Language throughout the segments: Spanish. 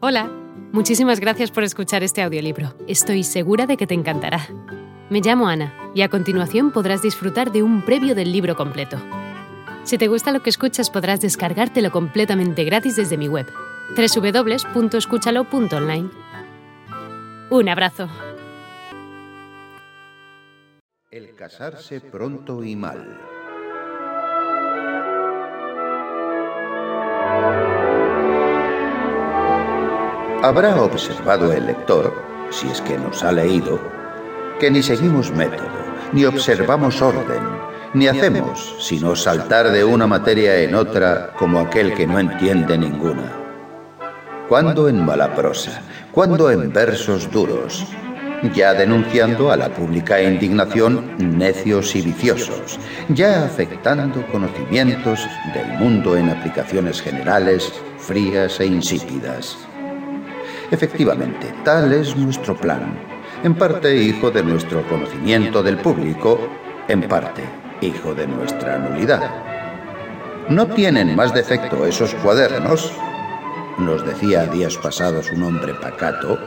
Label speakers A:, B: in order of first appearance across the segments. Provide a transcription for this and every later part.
A: Hola, muchísimas gracias por escuchar este audiolibro. Estoy segura de que te encantará. Me llamo Ana y a continuación podrás disfrutar de un previo del libro completo. Si te gusta lo que escuchas podrás descargártelo completamente gratis desde mi web, www.escúchalo.online. Un abrazo.
B: El casarse pronto y mal. Habrá observado el lector, si es que nos ha leído, que ni seguimos método, ni observamos orden, ni hacemos sino saltar de una materia en otra como aquel que no entiende ninguna. Cuando en mala prosa, cuando en versos duros, ya denunciando a la pública indignación necios y viciosos, ya afectando conocimientos del mundo en aplicaciones generales, frías e insípidas. Efectivamente, tal es nuestro plan. En parte hijo de nuestro conocimiento del público, en parte hijo de nuestra nulidad. No tienen más defecto esos cuadernos, nos decía días pasados un hombre pacato,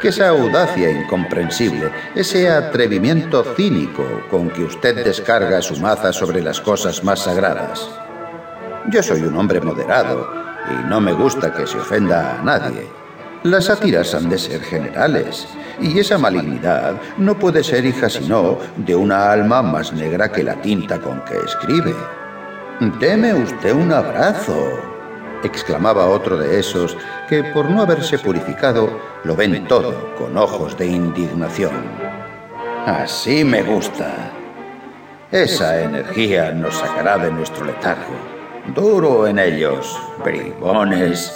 B: que esa audacia incomprensible, ese atrevimiento cínico con que usted descarga su maza sobre las cosas más sagradas. Yo soy un hombre moderado y no me gusta que se ofenda a nadie. Las sátiras han de ser generales, y esa malignidad no puede ser hija sino de una alma más negra que la tinta con que escribe. Deme usted un abrazo, exclamaba otro de esos que por no haberse purificado lo ven todo con ojos de indignación. Así me gusta. Esa energía nos sacará de nuestro letargo. Duro en ellos, bribones.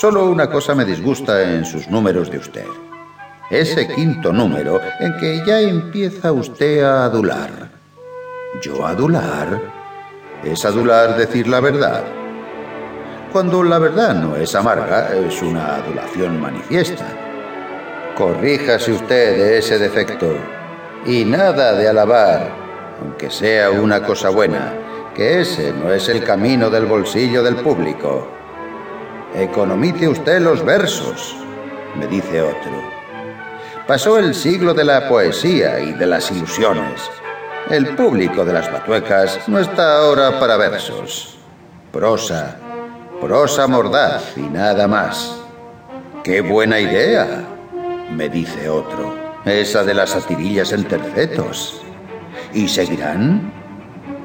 B: Solo una cosa me disgusta en sus números de usted. Ese quinto número en que ya empieza usted a adular. ¿Yo adular? ¿Es adular decir la verdad? Cuando la verdad no es amarga, es una adulación manifiesta. Corríjase usted ese defecto. Y nada de alabar, aunque sea una cosa buena, que ese no es el camino del bolsillo del público. Economice usted los versos, me dice otro. Pasó el siglo de la poesía y de las ilusiones. El público de las batuecas no está ahora para versos. Prosa, prosa mordaz y nada más. ¡Qué buena idea! me dice otro. Esa de las satirillas en tercetos. ¿Y seguirán?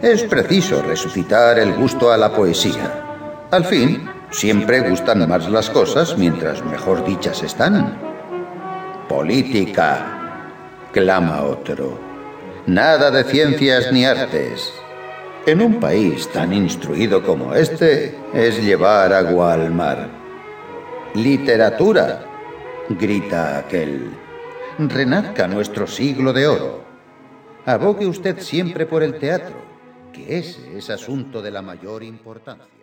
B: Es preciso resucitar el gusto a la poesía. Al fin, Siempre gustan más las cosas mientras mejor dichas están. Política, clama otro. Nada de ciencias ni artes. En un país tan instruido como este es llevar agua al mar. Literatura, grita aquel. Renazca nuestro siglo de oro. Abogue usted siempre por el teatro, que ese es asunto de la mayor importancia.